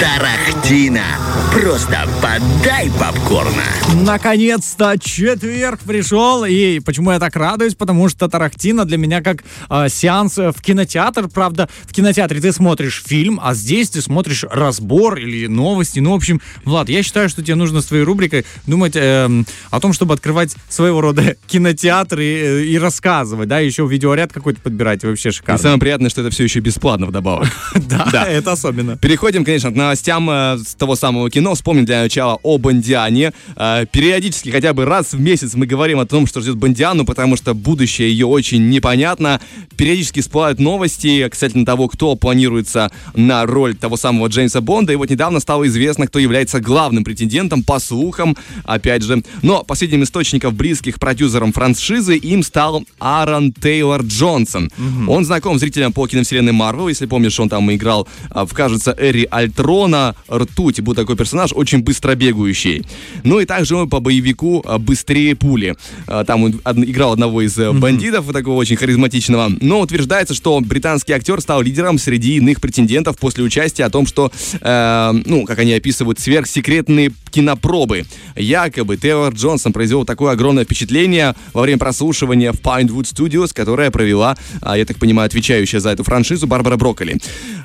Тарахтина. Просто подай попкорна. Наконец-то четверг пришел, и почему я так радуюсь? Потому что Тарахтина для меня как э, сеанс в кинотеатр. Правда, в кинотеатре ты смотришь фильм, а здесь ты смотришь разбор или новости. Ну, в общем, Влад, я считаю, что тебе нужно своей рубрикой думать э, о том, чтобы открывать своего рода кинотеатр и, э, и рассказывать, да, еще видеоряд какой-то подбирать, вообще шикарно. И самое приятное, что это все еще бесплатно вдобавок. Да, это особенно. Переходим, конечно, к новостям э, с того самого кино. Вспомним для начала о Бондиане. Э, Периодически, хотя бы раз в месяц мы говорим о том, что ждет Бондиану, потому что будущее ее очень непонятно. Периодически всплывают новости касательно того, кто планируется на роль того самого Джеймса Бонда. И вот недавно стало известно, кто является главным претендентом, по слухам, опять же. Но последним источником близких продюсерам франшизы им стал Аарон Тейлор Джонсон. Он знаком зрителям по киновселенной Марвел. Если помнишь, он там играл а, в, кажется, Эри Альтрона, Ртуть. Был такой персонаж, очень быстро бегающий. Ну и также он по боевику а, «Быстрее пули». А, Там он играл одного из э, бандитов, такого очень харизматичного. Но утверждается, что британский актер стал лидером среди иных претендентов после участия о том, что, э, ну, как они описывают, сверхсекретные кинопробы. Якобы Тейлор Джонсон произвел такое огромное впечатление во время прослушивания в Pinewood Studios, которое провела, а, я так понимаю, отвечающая за эту франшизу Барбара Брокколи.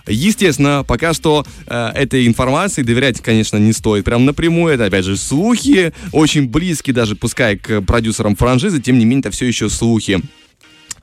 Естественно, пока что э, этой информации доверять, конечно, не стоит прям напрямую. Это, опять же, слухи, очень близкие даже, пускай к продюсерам франшизы, тем не менее, это все еще слухи.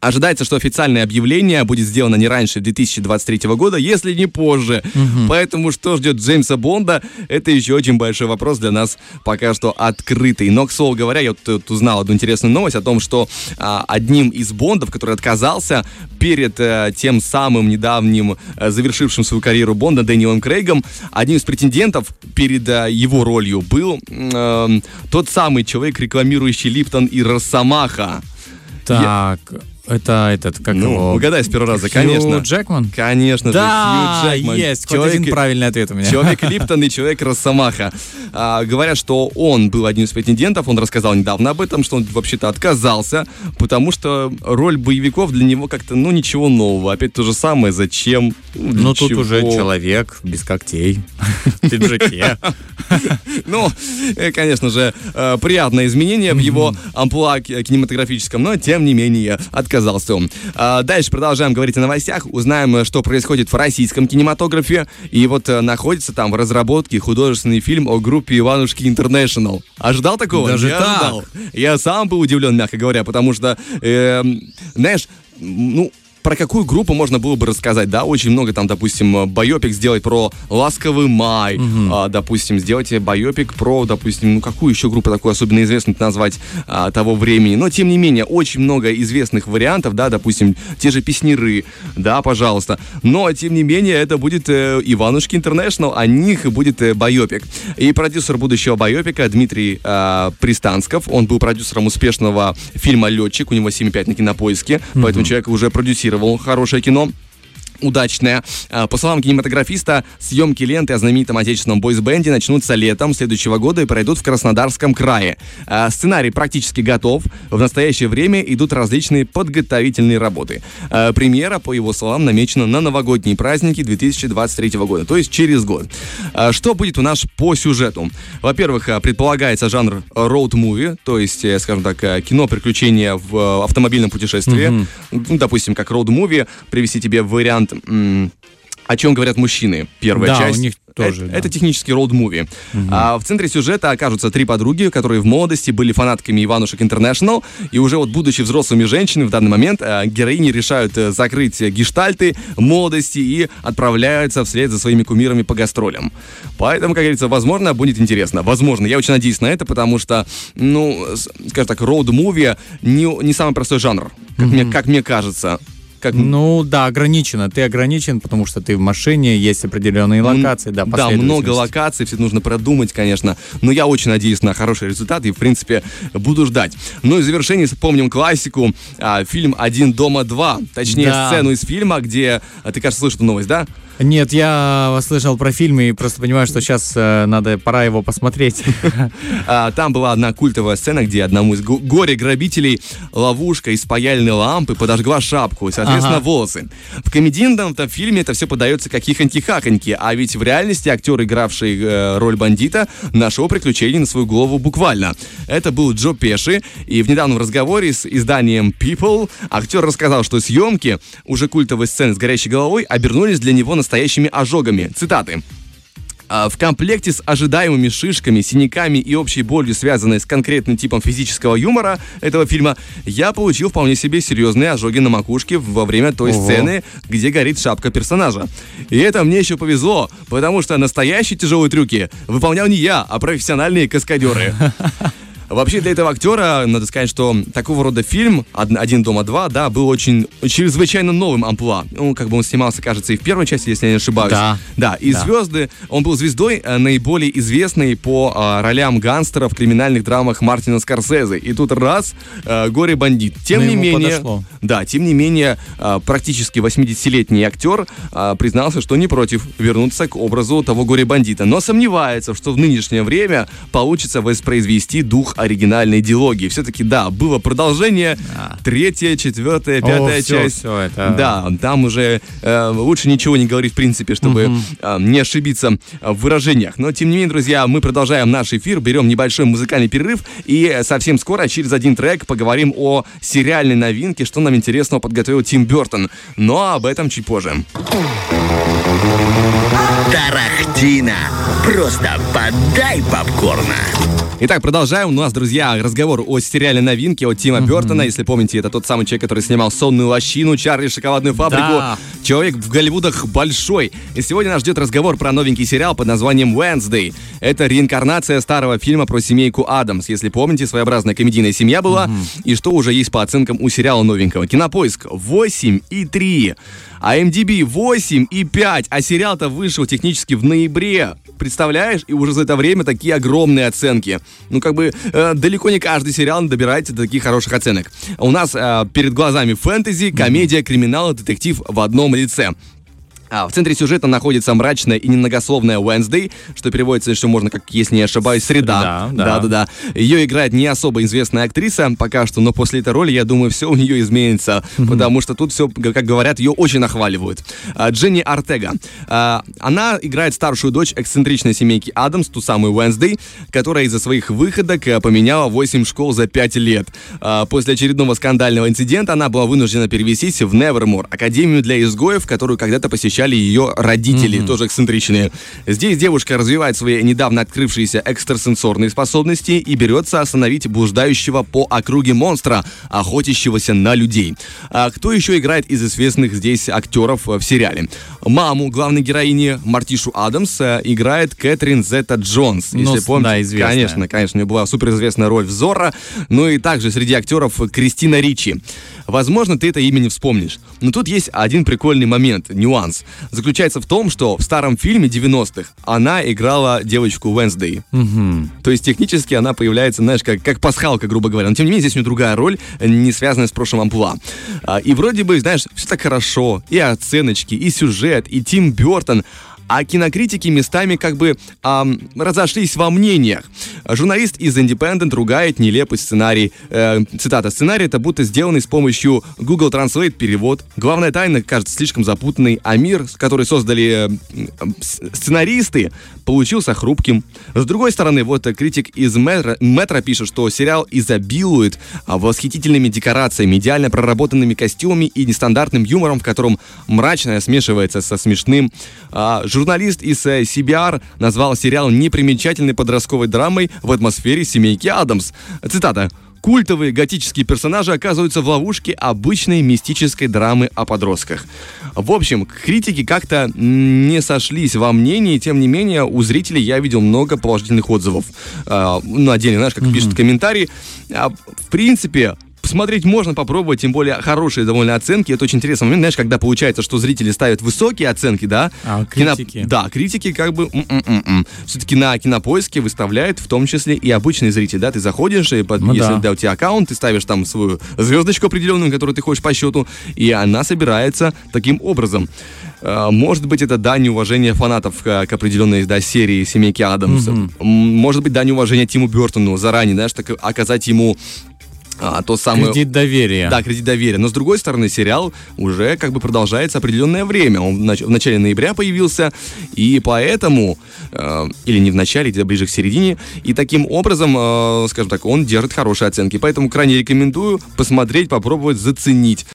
Ожидается, что официальное объявление будет сделано не раньше 2023 года, если не позже. Поэтому что ждет Джеймса Бонда, это еще очень большой вопрос для нас пока что открытый. Но, к слову говоря, я тут узнал одну интересную новость о том, что а, одним из Бондов, который отказался перед э, тем самым недавним э, завершившим свою карьеру Бонда Дэниелом Крейгом, одним из претендентов перед э, его ролью был э, тот самый человек, рекламирующий Липтон и Росомаха. Так, это этот, как Ну, его? угадай с первого раза, Хью конечно. Джекман? Конечно Да, же, Хью Джекман. есть, хоть один правильный ответ у меня. Человек Липтон и человек Росомаха. А, говорят, что он был одним из претендентов, он рассказал недавно об этом, что он вообще-то отказался, потому что роль боевиков для него как-то, ну, ничего нового. Опять то же самое, зачем? для Ну, тут чего? уже человек без когтей, в пиджаке. Ну, э, конечно же, э, приятное изменение в его амплуа ки- кинематографическом, но тем не менее отказался он. А, Дальше продолжаем говорить о новостях, узнаем, э, что происходит в российском кинематографе. И вот э, находится там в разработке художественный фильм о группе Иванушки Интернешнл. Ожидал такого? Даже Не так? ожидал. Я сам был удивлен, мягко говоря, потому что, эм, знаешь, ну, про какую группу можно было бы рассказать, да, очень много там, допустим, э, байопик сделать про «Ласковый май», а, допустим, сделать байопик про, допустим, ну, какую еще группу такую особенно известную назвать а, того времени, но, тем не менее, очень много известных вариантов, да, допустим, те же «Песняры», да, пожалуйста, но, тем не менее, это будет э, Иванушки International, о них будет э, байопик. И продюсер будущего байопика Дмитрий э, Пристансков, он был продюсером успешного фильма «Летчик», у него 7,5 на кинопоиске, поэтому человек уже продюсировал хорошее кино удачная. А, По словам кинематографиста, съемки ленты о знаменитом отечественном бойсбенде начнутся летом следующего года и пройдут в Краснодарском крае. А, Сценарий практически готов. В настоящее время идут различные подготовительные работы. А, Премьера, по его словам, намечена на новогодние праздники 2023 года, то есть через год. Что будет у нас по сюжету? Во-первых, предполагается жанр роуд-муви, то есть, э, скажем так, э, кино приключения в э, автомобильном путешествии. Ну, допустим, как роуд-муви, привести тебе вариант м, о чем говорят мужчины. Первая Да, у часть. них тоже, Это, да. это технический роуд-муви. А в центре сюжета окажутся три подруги, которые в молодости были фанатками Иванушек Интернешнл. И уже вот будучи взрослыми женщинами в данный момент, а, героини решают э, закрыть гештальты молодости и отправляются вслед за своими кумирами по гастролям. Поэтому, как говорится, возможно, будет интересно. Возможно. Я очень надеюсь на это, потому что, ну, скажем так, роуд-муви не, не самый простой жанр, как, мне, как мне кажется. Как, Ну да, ограничено. Ты ограничен, потому что ты в машине, есть определенные локации, да, Да, много локаций, все нужно продумать, конечно. Но я очень надеюсь на хороший результат и, в принципе, буду ждать. Ну и в завершении вспомним классику. а, фильм «Один дома два». Точнее, Да. сцену из фильма, где... а, Ты, кажется, слышал эту новость, да? Нет, я слышал про фильм и просто понимаю, что сейчас надо, пора его посмотреть. А, Там была одна культовая сцена, где одному из го- горе-грабителей ловушка из паяльной лампы подожгла шапку. Соответственно, соответственно, Ага. волосы. В комедийном -то фильме это все подается как хихоньки-хахоньки, а ведь в реальности актер, игравший э, роль бандита, нашел приключений на свою голову буквально. Это был Джо Пеши, и в недавнем разговоре с изданием People актер рассказал, что съемки уже культовой сцены с горящей головой обернулись для него настоящими ожогами. Цитаты. А, В комплекте с ожидаемыми шишками, синяками и общей болью, связанной с конкретным типом физического юмора этого фильма, я получил вполне себе серьезные ожоги на макушке во время той Ого. сцены, где горит шапка персонажа. И это мне еще повезло, потому что настоящие тяжелые трюки выполнял не я, а профессиональные каскадеры. Вообще для этого актера, надо сказать, что такого рода фильм «Од- «Один дома два», да, был очень чрезвычайно новым амплуа. Ну, как бы он снимался, кажется, и в первой части, если я не ошибаюсь. Да. Да, и Да. звезды, он был звездой э, наиболее известной по э, ролям гангстера в криминальных драмах Мартина Скорсезе. И тут раз, э, горе-бандит. Тем Ну, не менее, подошло. да, тем не менее, э, практически 80-летний актер э, признался, что не против вернуться к образу того горе-бандита, но сомневается, что в нынешнее время получится воспроизвести дух оригинальной диалогии. Все-таки, да, было продолжение, Да. третья, четвертая, пятая всё, часть. всё это- Да, там уже э, лучше ничего не говорить, в принципе, чтобы э, не ошибиться в выражениях. Но, тем не менее, друзья, мы продолжаем наш эфир, берем небольшой музыкальный перерыв, и э, совсем скоро, через один трек, поговорим о сериальной новинке, что нам интересного подготовил Тим Бертон. Но об этом чуть позже. Тарахтина. Просто подай попкорна. Итак, продолжаем. У нас, друзья, разговор о сериале новинки от Тима Бертона. Если помните, это тот самый человек, который снимал «Сонную лощину», «Чарли и шоколадную фабрику». Да. Человек в Голливудах большой. И сегодня нас ждет разговор про новенький сериал под названием «Wednesday». Это реинкарнация старого фильма про семейку Адамс. Если помните, своеобразная комедийная семья была. И что уже есть по оценкам у сериала новенького. Кинопоиск 8,3. А MDB 8,5. А сериал-то вышел технически в ноябре. Представляешь? И уже за это время такие огромные оценки. Ну, как бы, э, далеко не каждый сериал добирается до таких хороших оценок. У нас э, перед глазами фэнтези, комедия, криминал и детектив в одном лице. А, в центре сюжета находится мрачная и немногословная Wednesday, что переводится, что можно, как, если не ошибаюсь, среда. Среда, да. Да-да-да. Ее играет не особо известная актриса пока что, но после этой роли, я думаю, все у нее изменится, потому что тут все, как говорят, ее очень нахваливают. А, Дженни Артега. А, Она играет старшую дочь эксцентричной семейки Адамс, ту самую Wednesday, которая из-за своих выходок э, поменяла 8 школ за 5 лет. А, После очередного скандального инцидента она была вынуждена перевестись в Невермор, академию для изгоев, которую когда-то посещали ее родители, тоже эксцентричные. Здесь девушка развивает свои недавно открывшиеся экстрасенсорные способности и берется остановить блуждающего по округе монстра, охотящегося на людей. А кто еще играет из известных здесь актеров э, в сериале? Маму главной героини Мартишу Адамс э, играет Кэтрин Зета Джонс. Ну, Если с- помните, да, известная. конечно, конечно, у нее была суперизвестная роль в Зорро. Ну и также среди актеров Кристина Ричи. Возможно, ты это имя не вспомнишь. Но тут есть один прикольный момент, нюанс. Заключается в том, что в старом фильме 90-х она играла девочку Wednesday. То есть технически она появляется, знаешь, как, как пасхалка, грубо говоря. Но тем не менее, здесь у нее другая роль, не связанная с прошлым амплуа. А, И вроде бы, знаешь, все так хорошо. И оценочки, и сюжет, и Тим Бертон. А кинокритики местами как бы ам, разошлись во мнениях. Журналист из Independent ругает нелепый сценарий. Э, цитата. Сценарий это будто сделанный с помощью Google Translate перевод. Главная тайна кажется слишком запутанной, а мир, который создали э, с- сценаристы, получился хрупким. С другой стороны, вот э, критик из Метро, Метро пишет, что сериал изобилует а, восхитительными декорациями, идеально проработанными костюмами и нестандартным юмором, в котором мрачное смешивается со смешным. А, журналист из э, CBR назвал сериал непримечательной подростковой драмой в атмосфере семейки Адамс. Цитата. Культовые готические персонажи оказываются в ловушке обычной мистической драмы о подростках. В общем, критики как-то не сошлись во мнении, тем не менее, у зрителей я видел много положительных отзывов. А, ну, отдельно, знаешь, как пишут комментарии. А, в принципе, Посмотреть можно, попробовать, тем более хорошие довольно оценки. Это очень интересный момент, знаешь, когда получается, что зрители ставят высокие оценки, да? А Кино- критики? Да, критики как бы все-таки на кинопоиске выставляют в том числе и обычный зритель, да? Ты заходишь, и под- Ну если да. да, у тебя аккаунт, ты ставишь там свою звездочку определенную, которую ты хочешь по счету, и она собирается таким образом. Э, Может быть, это дань уважения фанатов к, определенной да, серии «Семейки Адамс». М, Может быть, дань уважения Тиму Бертону заранее, знаешь, так оказать ему а, то самое... Кредит доверия. Да, кредит доверия. Но с другой стороны, сериал уже как бы продолжается определенное время. Он в, нач... в начале ноября появился, и поэтому, э, или не в начале, где-то ближе к середине, и таким образом, э, скажем так, он держит хорошие оценки. Поэтому крайне рекомендую посмотреть, попробовать, заценить.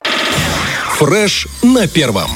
Фреш на первом.